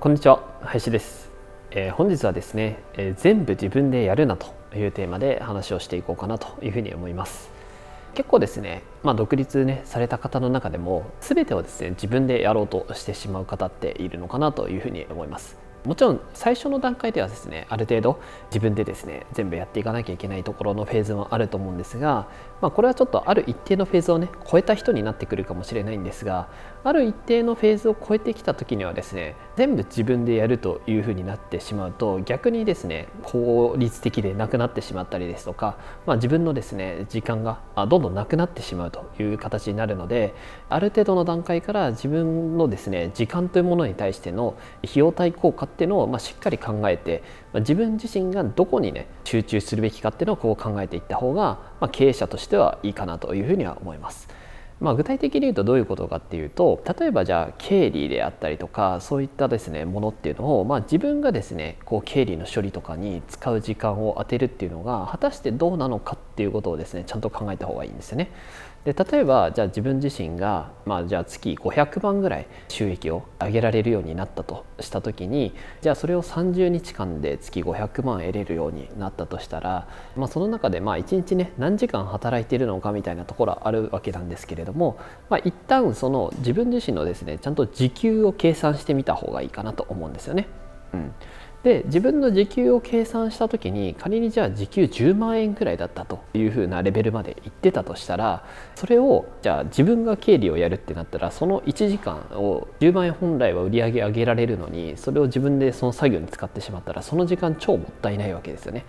こんにちは林です、えー、本日はですね、えー、全部自分でやるなというテーマで話をしていこうかなというふうに思います。結構ですね、まあ、独立ねされた方の中でも全てをですね自分でやろうとしてしまう方っているのかなというふうに思います。もちろん最初の段階ではですねある程度自分でですね全部やっていかなきゃいけないところのフェーズもあると思うんですが、まあ、これはちょっとある一定のフェーズをね超えた人になってくるかもしれないんですがある一定のフェーズを超えてきた時にはですね全部自分でやるというふうになってしまうと逆にですね効率的でなくなってしまったりですとか、まあ、自分のですね時間がどんどんなくなってしまうという形になるのである程度の段階から自分のですね時間というものに対しての費用対効果っていうのをまあしっかり考えて、まあ、自分自身がどこにね集中するべきかっていうのをこう考えていった方が、まあ、経営者としてはいいかなというふうには思います。まあ、具体的に言うとどういうことかっていうと例えばじゃあ経理であったりとかそういったですねものっていうのを、まあ、自分がですねこう経理の処理とかに使う時間を当てるっていうのが果たしてどうなのかっていうことをですねちゃんと考えた方がいいんですよね。で例えばじゃあ自分自身が、まあ、じゃあ月500万ぐらい収益を上げられるようになったとした時にじゃあそれを30日間で月500万得れるようになったとしたら、まあ、その中でまあ1日ね何時間働いているのかみたいなところはあるわけなんですけれども、まあ、一旦その自分自身のですねちゃんと時給を計算してみた方がいいかなと思うんですよね。うんで自分の時給を計算した時に仮にじゃあ時給10万円くらいだったというふうなレベルまでいってたとしたらそれをじゃあ自分が経理をやるってなったらその1時間を10万円本来は売り上げ上げられるのにそれを自分でその作業に使ってしまったらその時間超もったいないわけですよね。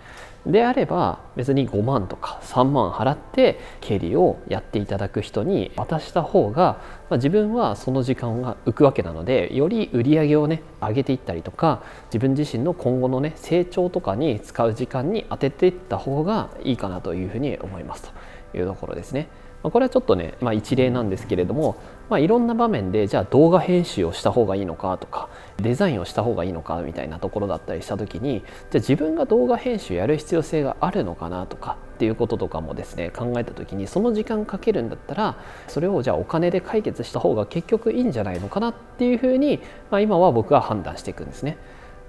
であれば別に5万とか3万払って経理をやっていただく人に渡した方が、まあ、自分はその時間が浮くわけなのでより売り上げをね上げていったりとか自分自身の今後のね成長とかに使う時間に当てていった方がいいかなというふうに思いますと。いうところですね。これはちょっとね、まあ、一例なんですけれども、まあ、いろんな場面でじゃあ動画編集をした方がいいのかとかデザインをした方がいいのかみたいなところだったりした時にじゃあ自分が動画編集やる必要性があるのかなとかっていうこととかもですね考えた時にその時間かけるんだったらそれをじゃあお金で解決した方が結局いいんじゃないのかなっていうふうに、まあ、今は僕は判断していくんですね。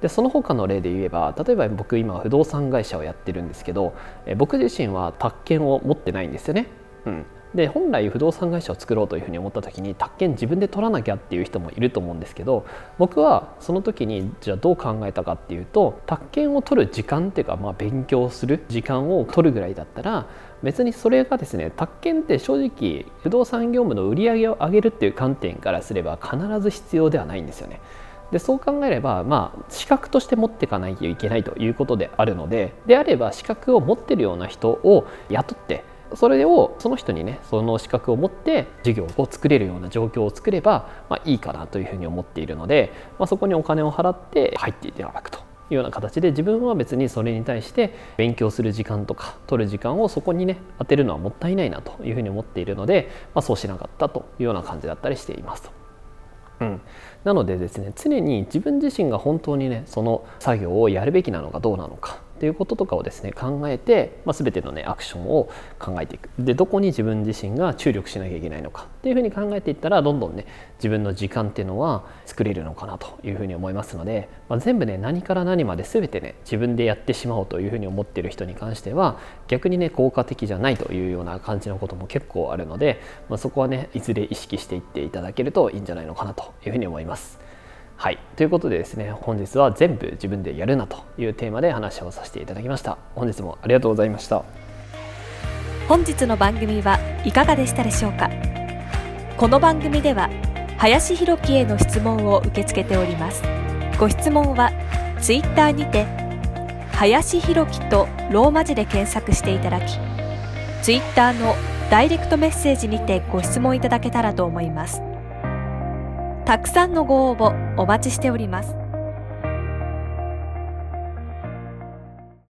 でその他の例で言えば例えば僕今不動産会社をやってるんですけど僕自身は宅建を持ってないんですよね。うん、で本来不動産会社を作ろうというふうに思った時に宅建自分で取らなきゃっていう人もいると思うんですけど僕はその時にじゃあどう考えたかっていうと宅建を取る時間っていうか、まあ、勉強する時間を取るぐらいだったら別にそれがですね宅建って正直不動産業務の売り上げを上げるっていう観点からすれば必ず必要ではないんですよね。でそう考えれば、まあ、資格として持っていかないといけないということであるのでであれば資格を持ってるような人を雇ってそれをその人にねその資格を持って授業を作れるような状況を作れば、まあ、いいかなというふうに思っているので、まあ、そこにお金を払って入っていただくというような形で自分は別にそれに対して勉強する時間とか取る時間をそこにね当てるのはもったいないなというふうに思っているので、まあ、そうしなかったというような感じだったりしていますと。うん、なのでですね常に自分自身が本当にねその作業をやるべきなのかどうなのか。っていうこととかをですね考えて、まあ、全てのねアクションを考えていくでどこに自分自身が注力しなきゃいけないのかっていうふうに考えていったらどんどんね自分の時間っていうのは作れるのかなというふうに思いますので、まあ、全部ね何から何まで全てね自分でやってしまおうというふうに思ってる人に関しては逆にね効果的じゃないというような感じのことも結構あるので、まあ、そこはねいずれ意識していっていただけるといいんじゃないのかなというふうに思います。はい。ということでですね本日は全部自分でやるなというテーマで話をさせていただきました。本日もありがとうございました。本日の番組はいかがでしたでしょうか？この番組では林博樹への質問を受け付けております。ご質問はツイッターにて林博樹とローマ字で検索していただきツイッターのダイレクトメッセージにてご質問いただけたらと思います。たくさんのご応募お待ちしております。